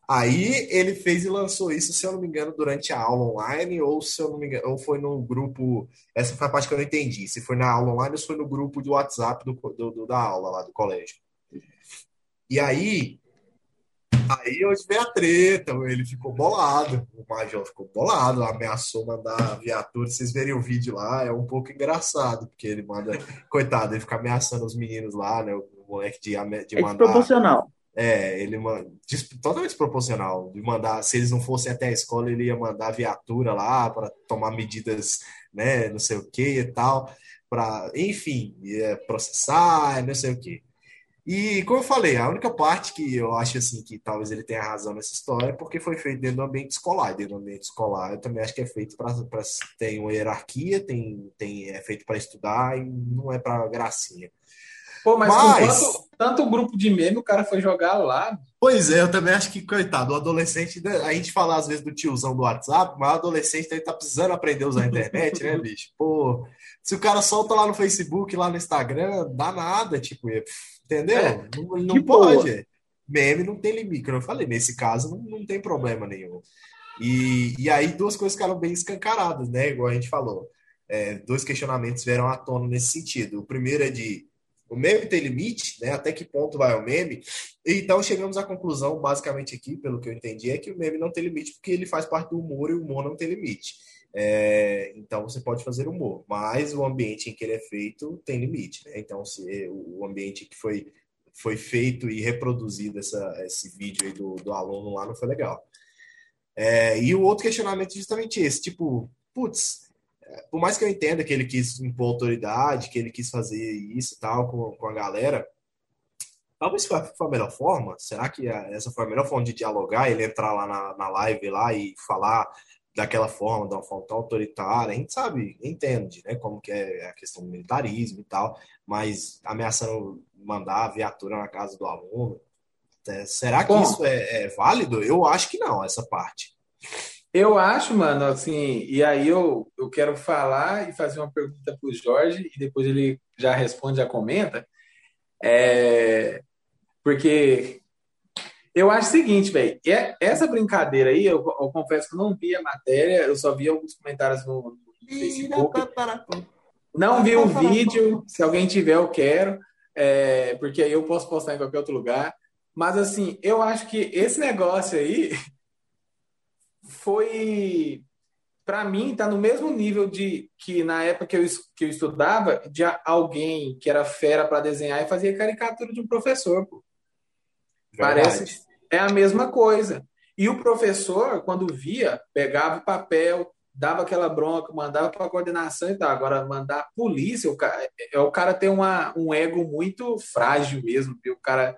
Aí ele fez e lançou isso, se eu não me engano, durante a aula online, ou se eu não me engano, ou foi no grupo. Essa foi a parte que eu não entendi. Se foi na aula online ou se foi no grupo do WhatsApp do, do, do da aula lá do colégio. E aí, aí hoje veio a treta, ele ficou bolado, o Major ficou bolado, ameaçou mandar viatura. Vocês verem o vídeo lá, é um pouco engraçado, porque ele manda, coitado, ele fica ameaçando os meninos lá, né? O moleque de, de é mandar. É desproporcional. É, ele totalmente desproporcional. De mandar, se eles não fossem até a escola, ele ia mandar viatura lá para tomar medidas, né, não sei o que e tal, para, enfim, processar, não sei o que. E como eu falei, a única parte que eu acho assim que talvez ele tenha razão nessa história é porque foi feito dentro do ambiente escolar. Dentro do ambiente escolar, eu também acho que é feito para tem uma hierarquia, tem, tem é feito para estudar e não é para gracinha. Pô, mas, mas... Tanto, tanto grupo de meme, o cara foi jogar lá. Pois é, eu também acho que, coitado, o adolescente, né, a gente fala às vezes do tiozão do WhatsApp, mas o adolescente tá precisando aprender a usar a internet, né, [laughs] bicho? Pô, se o cara solta lá no Facebook, lá no Instagram, dá nada, tipo, entendeu? É, não, não pode. Boa. Meme não tem limite, como eu falei, nesse caso não, não tem problema nenhum. E, e aí duas coisas ficaram bem escancaradas, né? Igual a gente falou. É, dois questionamentos vieram à tona nesse sentido. O primeiro é de o meme tem limite, né? Até que ponto vai o meme? Então chegamos à conclusão, basicamente aqui, pelo que eu entendi, é que o meme não tem limite porque ele faz parte do humor e o humor não tem limite. É, então você pode fazer humor, mas o ambiente em que ele é feito tem limite, né? Então se o ambiente que foi foi feito e reproduzido essa, esse vídeo aí do, do aluno lá não foi legal. É, e o outro questionamento é justamente esse, tipo, putz, por mais que eu entenda que ele quis impor autoridade, que ele quis fazer isso e tal com, com a galera, talvez foi a melhor forma. Será que essa foi a melhor forma de dialogar? Ele entrar lá na, na live lá e falar daquela forma, de uma forma tão autoritária, a gente sabe, entende, né, como que é a questão do militarismo e tal, mas ameaçando mandar a viatura na casa do aluno, é, será que Bom, isso é, é, válido? Eu acho que não, essa parte. Eu acho, mano, assim, e aí eu, eu quero falar e fazer uma pergunta para o Jorge, e depois ele já responde, já comenta, é, porque eu acho o seguinte, velho. É, essa brincadeira aí, eu, eu, confesso que eu não vi a matéria, eu só vi alguns comentários no, no Facebook. Não vi o vídeo. Se alguém tiver, eu quero. É, porque aí eu posso postar em qualquer outro lugar. Mas, assim, eu acho que esse negócio aí [laughs] foi. Para mim, tá no mesmo nível de que na época que eu, que eu estudava, de alguém que era fera para desenhar e fazia caricatura de um professor. Pô. Parece é a mesma coisa. E o professor, quando via, pegava o papel, dava aquela bronca, mandava para a coordenação e tal. Agora, mandar a polícia, o cara, é o cara tem uma, um ego muito frágil mesmo, viu? O cara,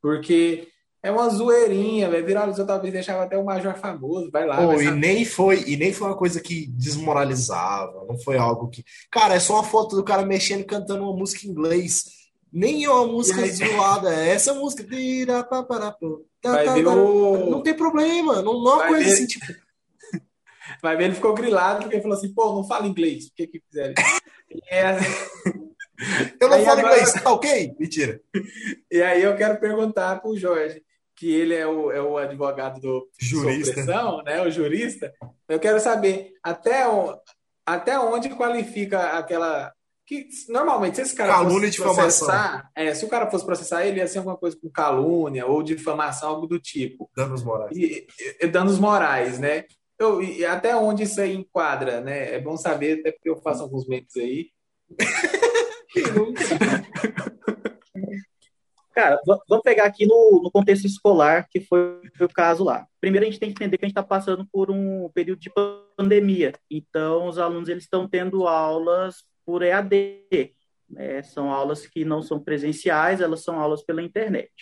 porque é uma zoeirinha, vai viralizou, talvez deixava até o major famoso, vai lá. Oh, e nem foi, e nem foi uma coisa que desmoralizava, não foi algo que, cara, é só uma foto do cara mexendo cantando uma música em inglês nem é uma música aí... zoada, é essa música. Vai ver o... Não tem problema, não, não é uma coisa ver... assim, tipo. [laughs] Vai ver, ele ficou grilado porque ele falou assim: pô, não fala inglês, por que que fizeram é... [laughs] Eu não aí falo agora... inglês, tá ok? Mentira. [laughs] E aí eu quero perguntar pro Jorge, que ele é o, é o advogado do jurista, né? O jurista. Eu quero saber até, o, até onde qualifica aquela que normalmente se esse cara calúnia fosse processar, é, se o cara fosse processar ele ia ser alguma coisa com calúnia ou difamação, algo do tipo. Danos morais. E, e, danos morais, né? Eu, e até onde isso aí enquadra, né? É bom saber, até porque eu faço alguns memes aí. [laughs] Cara, vamos pegar aqui no, no contexto escolar, que foi, o caso lá. Primeiro, a gente tem que entender que a gente está passando por um período de pandemia. Então, os alunos eles estão tendo aulas por EAD. Né? São aulas que não são presenciais, elas são aulas pela internet.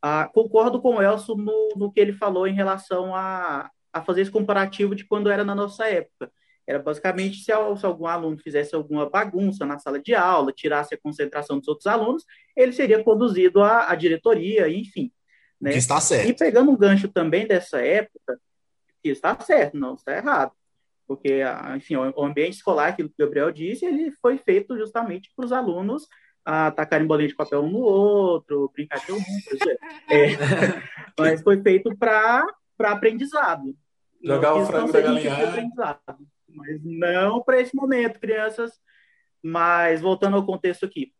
Ah, concordo com o Elson no, no, que ele falou em relação a, a fazer esse comparativo de quando era na nossa época. Era basicamente se, se, algum aluno fizesse alguma bagunça na sala de aula, tirasse a concentração dos outros alunos, ele seria conduzido à, à diretoria, enfim. Né? Que está certo. E pegando um gancho também dessa época, que está certo, não está errado porque, enfim, o ambiente escolar, que o Gabriel disse, ele foi feito justamente para os alunos atacarem bolinha de papel um no outro, brincar de um, é, [laughs] mas foi feito para aprendizado. Jogar o frango da galinhada. Mas não para esse momento, crianças. Mas, voltando ao contexto aqui,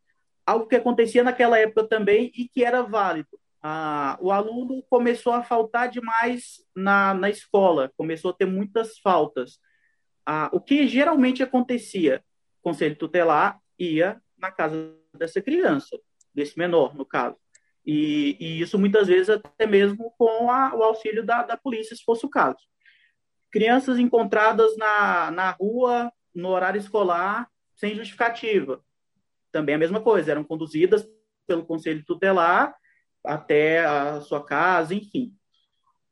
algo que acontecia naquela época também e que era válido. Ah, o aluno começou a faltar demais na, na escola, começou a ter muitas faltas ah, o que geralmente acontecia, o conselho tutelar ia na casa dessa criança, desse menor, no caso. E, e isso muitas vezes até mesmo com a, o auxílio da, da polícia, se fosse o caso. Crianças encontradas na, na rua, no horário escolar, sem justificativa. Também a mesma coisa, eram conduzidas pelo conselho tutelar até a sua casa, enfim.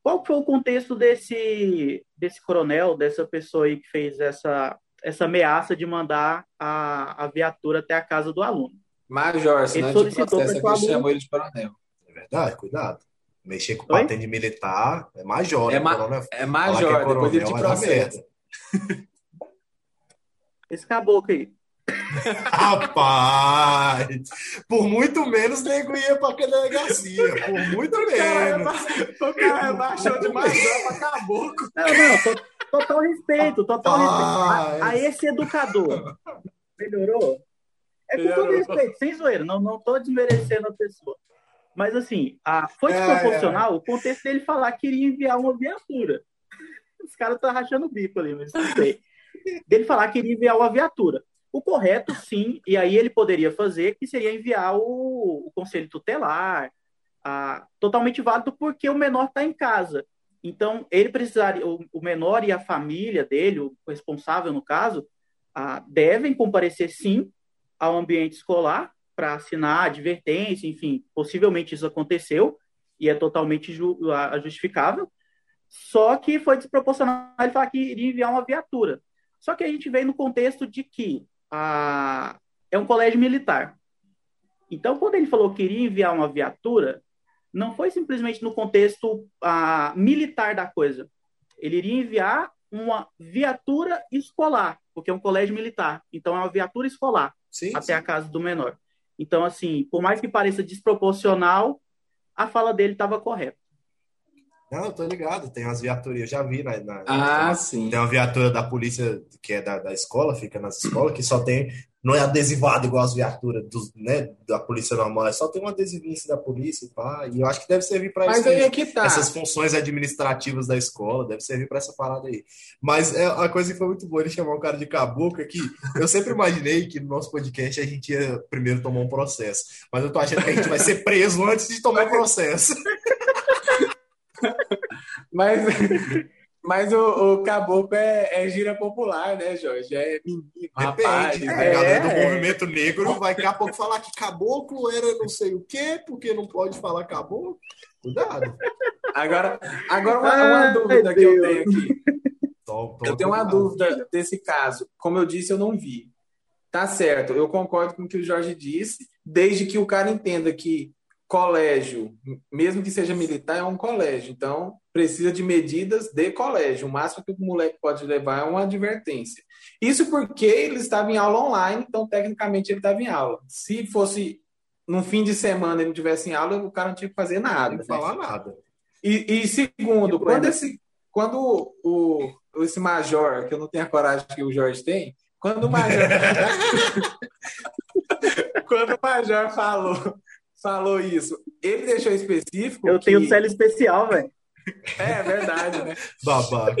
Qual foi o contexto desse, desse coronel, dessa pessoa aí que fez essa, essa ameaça de mandar a, a viatura até a casa do aluno? Major, senão ele solicitou de processo aqui aluno... ele de coronel. É verdade, cuidado. Mexer com Oi? patente militar é major. É, ma coronel, é major, é depois ele te processa. Esse caboclo aí. [laughs] Rapaz, por muito menos nego ia pra delegacia. Por muito o menos. O cara baixou demais pra caboclo. Não, não, total respeito, total respeito. A, a, esse educador. Melhorou? É com todo respeito, sem zoeira, não, não tô desmerecendo a pessoa. Mas assim, a, foi desproporcional é, é. o contexto dele falar que iria enviar uma viatura. Os caras estão rachando o bico ali, mas não sei. [laughs] Dele falar que iria enviar uma viatura. O correto, sim, e aí ele poderia fazer, que seria enviar o, o conselho tutelar, a, totalmente válido porque o menor está em casa. Então, ele precisaria, o, o, menor e a família dele, o responsável no caso, a, devem comparecer sim ao ambiente escolar para assinar advertência, enfim, possivelmente isso aconteceu e é totalmente ju, justificável. Só que foi desproporcional ele falar que iria enviar uma viatura. Só que a gente vem no contexto de que a, é um colégio militar. Então, quando ele falou que iria enviar uma viatura, não foi simplesmente no contexto a, militar da coisa. Ele iria enviar uma viatura escolar, porque é um colégio militar. Então, é uma viatura escolar sim, até sim. a casa do menor. Então, assim, por mais que pareça desproporcional, a fala dele estava correta. Não, eu tô ligado, tem umas viaturas, eu já vi na, na Ah, sim. Tem uma viatura da polícia que é da, da escola, fica nas escolas, que só tem, não é adesivado igual as viaturas dos, né, da polícia normal, é só tem um adesivinho assim da polícia e pá, e eu acho que deve servir para isso. Aí é que tá. Essas funções administrativas da escola, deve servir para essa parada aí. Mas é, a coisa que foi muito boa ele chamar um cara de caboclo aqui. Eu sempre imaginei que no nosso podcast a gente ia primeiro tomar um processo, mas eu tô achando que a gente vai ser preso antes de tomar o processo. [laughs] mas mas o, o caboclo é, é, gira popular, né, Jorge? É menino, Depende. Rapaz, a é, galera do movimento negro vai daqui a pouco falar que caboclo era não sei o quê, porque não pode falar caboclo. Cuidado. Agora, agora uma, uma dúvida que eu tenho aqui. eu tenho uma dúvida desse caso. Como eu disse, eu não vi. Tá certo, eu concordo com o que o Jorge disse, desde que o cara entenda que colégio, mesmo que seja militar, é um colégio. Então, precisa de medidas de colégio. O máximo que o moleque pode levar é uma advertência. Isso porque ele estava em aula online, então, tecnicamente, ele estava em aula. Se fosse no fim de semana ele tivesse em aula, o cara não tinha que fazer nada. Não né? falar nada. E, e segundo, quando, esse, quando o, esse major, que eu não tenho a coragem que o Jorge tem, quando o major. [laughs] [laughs] quando o major falou falou isso. Ele deixou específico. Eu que... tenho célula especial, velho. É, verdade, né? [laughs] Babaca.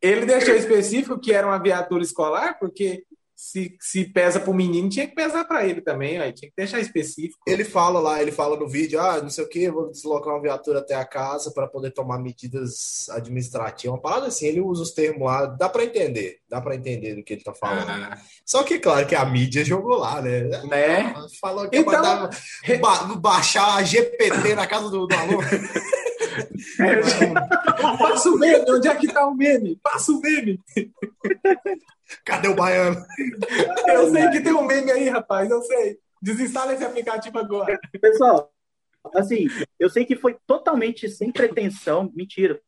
Ele deixou específico que era uma viatura escolar, porque se, se pesa para o menino, tinha que pesar para ele também, aí tinha que deixar específico. Ele fala lá, ele fala no vídeo, ah, não sei o que, vou deslocar uma viatura até a casa para poder tomar medidas administrativas. Uma parada assim, ele usa os termos lá, dá para entender, dá para entender do que ele tá falando. Ah. Só que, claro, que a mídia jogou lá, né? Né? Falou que então... mandava ba baixar a GPT na casa do, do aluno. [laughs] É, passa [laughs] o meme, onde é que tá o meme? Passa o meme. Cadê o baiano? Eu sei que tem um meme aí, rapaz, eu sei. Desinstala esse aplicativo agora. Pessoal, assim, eu sei que foi totalmente sem pretensão, mentira.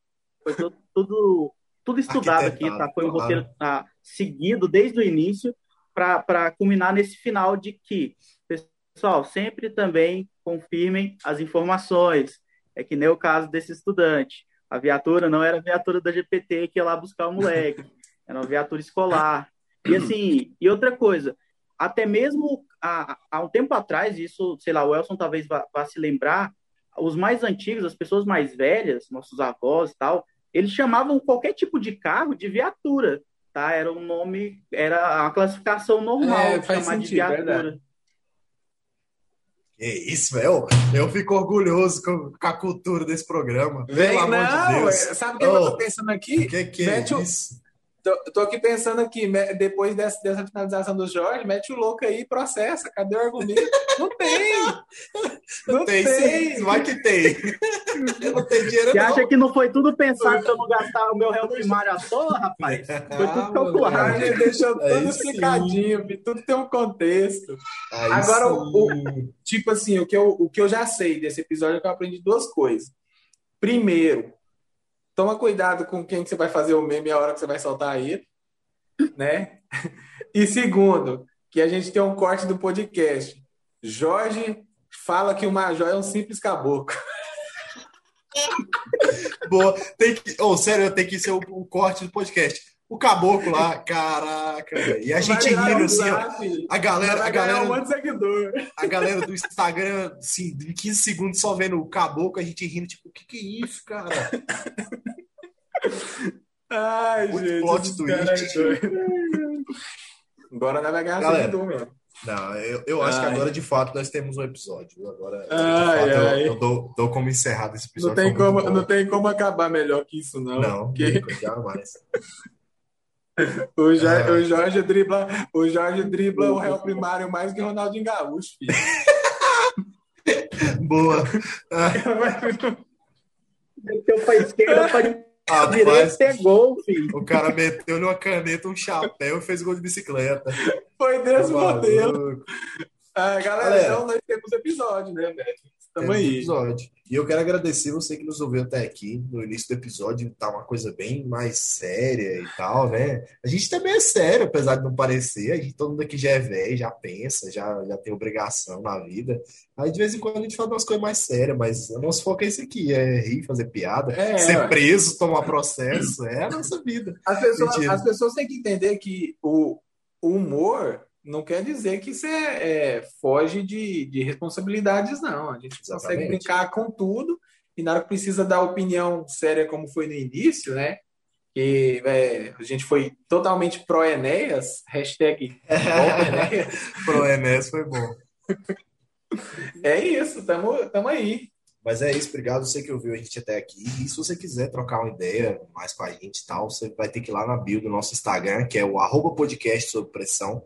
Foi tudo, tudo, tudo estudado aqui, tá? Foi um roteiro tá, seguido desde o início para culminar nesse final de que, pessoal, sempre também confirmem as informações. É que nem o caso desse estudante. A viatura não era a viatura da GPT que ia lá buscar o moleque. Era uma viatura escolar. E assim, e outra coisa, até mesmo há, há um tempo atrás, isso, sei lá, o Elson talvez vá, vá, se lembrar, os mais antigos, as pessoas mais velhas, nossos avós e tal, eles chamavam qualquer tipo de carro de viatura, tá? Era um nome, era uma classificação normal é, chamar sentido, de viatura. Verdade. Que isso, velho. Eu fico orgulhoso com, com, a cultura desse programa. Vem, não, de sabe o que oh, eu tô pensando aqui? Que que é isso? Tô, tô, aqui pensando aqui, depois dessa, dessa finalização do Jorge, mete o louco aí e processa. Cadê o argumento? Não tem! Não tem! tem. Vai que tem! [laughs] Não tem dinheiro, Você não. acha que não foi tudo pensado pra eu não gastar o meu réu primário à toa, rapaz? Foi tudo ah, calculado. Ele deixou tudo explicadinho, tudo tem um contexto. Aí Agora, o, tipo assim, o que, eu, o que eu já sei desse episódio é que eu aprendi duas coisas. Primeiro, Toma cuidado com quem que você vai fazer o meme a hora que você vai soltar aí, né? E segundo, que a gente tem um corte do podcast. Jorge fala que o Major é um simples caboclo. Boa, tem que, oh, sério, tem que ser o, o corte do podcast o caboclo lá, caraca, E a gente rindo assim, ó, a galera, a galera, um seguidor. a galera do Instagram, assim, em 15 segundos só vendo o caboclo, a gente rindo, tipo, o que que é isso, cara? Ai, Muito gente, plot twist. Vai ganhar Galera, seguidor mesmo. Não, eu, eu acho ai. que agora de fato nós temos um episódio. Agora, ai, fato, ai. Eu, eu, dou, dou como encerrado esse episódio. Não tem, como, não tem como acabar melhor que isso, não. Não, porque... jamais. O Jorge, ah. o Jorge dribla, o Jorge dribla o réu primário mais que o Ronaldinho Gaúcho, filho. [laughs] Boa. Meteu pra esquerda, pra direita, é gol, filho. O cara meteu-lhe uma caneta, um chapéu e fez gol de bicicleta. Foi desse tá modelo. Ah, galera, galera, então nós temos episódio, né, velho? Tamo aí. Episódio. E eu quero agradecer você que nos ouviu até aqui. No início do episódio tá uma coisa bem mais séria e tal, né? A gente também é sério, apesar de não parecer. A gente, todo mundo aqui já é velho, já pensa, já, já tem obrigação na vida. Aí de vez em quando a gente fala umas coisas mais sérias, mas o nosso foco é esse aqui: é rir, fazer piada, é, ser preso, tomar processo. É a nossa vida. As pessoas, as pessoas têm que entender que o humor não quer dizer que você é, foge de, de responsabilidades, não. A gente Exatamente. consegue brincar com tudo e na hora que precisa dar opinião séria, como foi no início, né? Que é, a gente foi totalmente pró-Enéas, hashtag pró-Enéas [laughs] foi bom. É isso, tamo, tamo aí. Mas é isso, obrigado você que ouviu a gente até aqui. E se você quiser trocar uma ideia mais com a gente e tal, você vai ter que ir lá na bio do nosso Instagram, que é o arroba podcast sob pressão.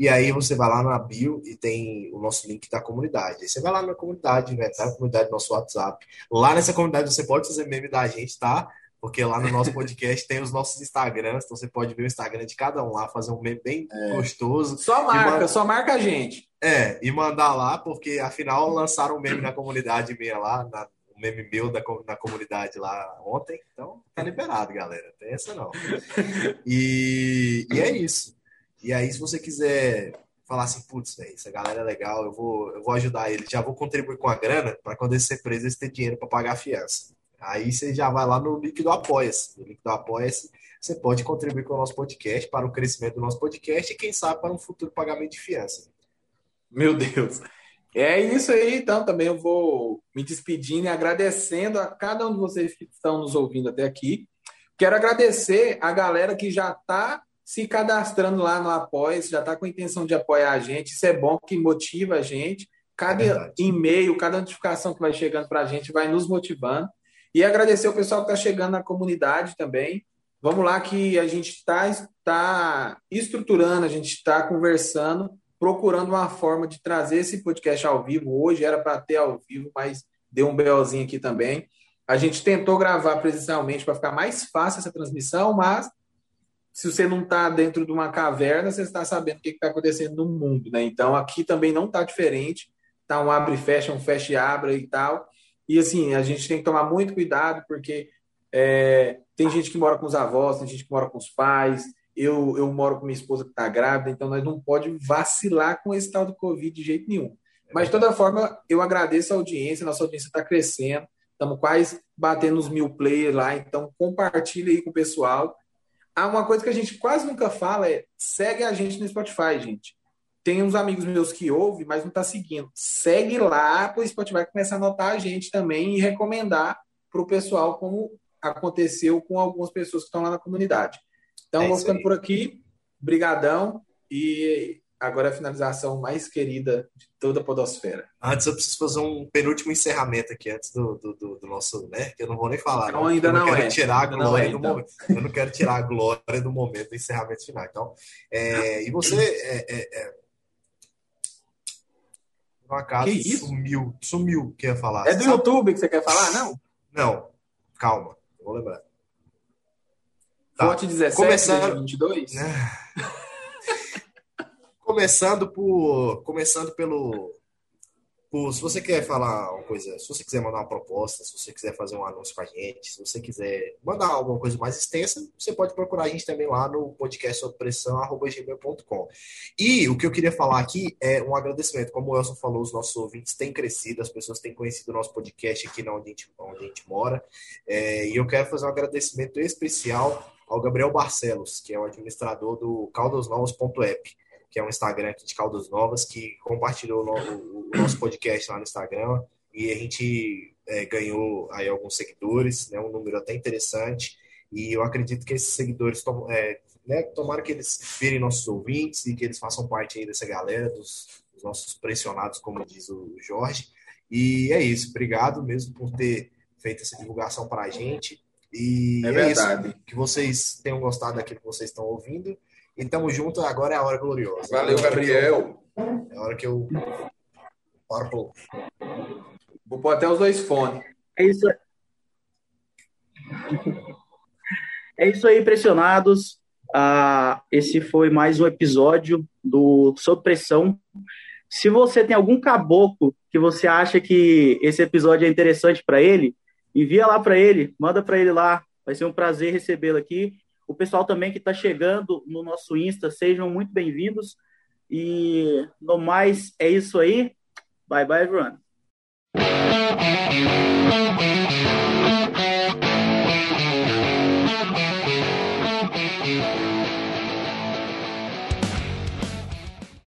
E aí você vai lá na bio e tem o nosso link da comunidade. Aí você vai lá na comunidade, vai entrar na comunidade do nosso WhatsApp. Lá nessa comunidade você pode fazer meme da gente, tá? Porque lá no nosso podcast tem os nossos Instagrams, então você pode ver o Instagram de cada um lá, fazer um meme bem é. gostoso. Só marca, manda... só marca a gente. É, e mandar lá, porque afinal lançaram um meme na comunidade minha lá, na, um meme meu da, na comunidade lá ontem. Então tá liberado, galera. Tem essa não. E, e é isso. E aí, se você quiser falar assim, putz, essa galera é legal, eu vou, eu vou ajudar ele, já vou contribuir com a grana para quando ele ser preso, eles ter dinheiro para pagar a fiança. Aí você já vai lá no link do Apoia-se. No link do Apoia-se, você pode contribuir com o nosso podcast, para o crescimento do nosso podcast e, quem sabe, para um futuro pagamento de fiança. Meu Deus. É isso aí, então. Também eu vou me despedindo e agradecendo a cada um de vocês que estão nos ouvindo até aqui. Quero agradecer a galera que já está se cadastrando lá no Apoia, já está com a intenção de apoiar a gente, isso é bom, que motiva a gente. Cada é e-mail, cada notificação que vai chegando para a gente vai nos motivando. E agradecer o pessoal que está chegando na comunidade também. Vamos lá que a gente está tá estruturando, a gente está conversando, procurando uma forma de trazer esse podcast ao vivo. Hoje era para ter ao vivo, mas deu um BOzinho aqui também. A gente tentou gravar presencialmente para ficar mais fácil essa transmissão, mas se você não está dentro de uma caverna, você está sabendo o que está acontecendo no mundo, né? Então aqui também não está diferente, tá um abre e fecha, um fecha e abre e tal. E assim, a gente tem que tomar muito cuidado, porque é, tem gente que mora com os avós, tem gente que mora com os pais, eu, eu moro com minha esposa que está grávida, então nós não pode vacilar com esse tal do Covid de jeito nenhum. Mas de toda forma, eu agradeço a audiência, nossa audiência está crescendo, estamos quase batendo os mil players lá, então compartilha aí com o pessoal Há uma coisa que a gente quase nunca fala é segue a gente no Spotify, gente. Tem uns amigos meus que ouvem, mas não está seguindo. Segue lá para o Spotify começar a anotar a gente também e recomendar para o pessoal como aconteceu com algumas pessoas que estão lá na comunidade. Então, é vou ficando por aqui. Brigadão e agora a finalização mais querida de toda a podosfera. Antes eu preciso fazer um penúltimo encerramento aqui, antes do, do, do, do nosso, né? Que eu não vou nem falar. Não, ainda eu não, não quero é. tirar a glória é, do então. momento. Eu não quero tirar a glória do momento do encerramento final. Então, é, e você é, é, é por acaso que isso? sumiu, sumiu que ia falar. É do sabe? YouTube que você quer falar, não? Não, calma, vou lembrar. Tá. Forte 17, Começando... 22? [laughs] [laughs] Começando por. Começando pelo. Por, se você quer falar uma coisa, se você quiser mandar uma proposta, se você quiser fazer um anúncio com a gente, se você quiser mandar alguma coisa mais extensa, você pode procurar a gente também lá no podcast. E o que eu queria falar aqui é um agradecimento. Como o Elson falou, os nossos ouvintes têm crescido, as pessoas têm conhecido o nosso podcast aqui onde a gente, onde a gente mora. É, e eu quero fazer um agradecimento especial ao Gabriel Barcelos, que é o administrador do caldosnovos.app que é um Instagram aqui de Caldas Novas, que compartilhou o, nosso podcast lá no Instagram e a gente é, ganhou aí alguns seguidores, né, um número até interessante. E eu acredito que esses seguidores estão, é, né? Tomara que eles virem nossos ouvintes e que eles façam parte aí dessa galera, dos, dos nossos pressionados, como diz o Jorge. E é isso. Obrigado mesmo por ter feito essa divulgação para a gente. E é, é isso. Que vocês tenham gostado daquilo que vocês estão ouvindo. E tamo junto, agora é a hora gloriosa. Valeu, Gabriel. É a hora que eu. Paro, Vou pôr até os dois fones. É isso. É isso aí, pressionados. Ah, esse foi mais um episódio do Sob Pressão. Se você tem algum caboclo que você acha que esse episódio é interessante para ele, envia lá para ele, manda para ele lá. Vai ser um prazer recebê-lo aqui. O pessoal também que está chegando no nosso Insta, sejam muito bem-vindos. E no mais, é isso aí. Bye bye, everyone.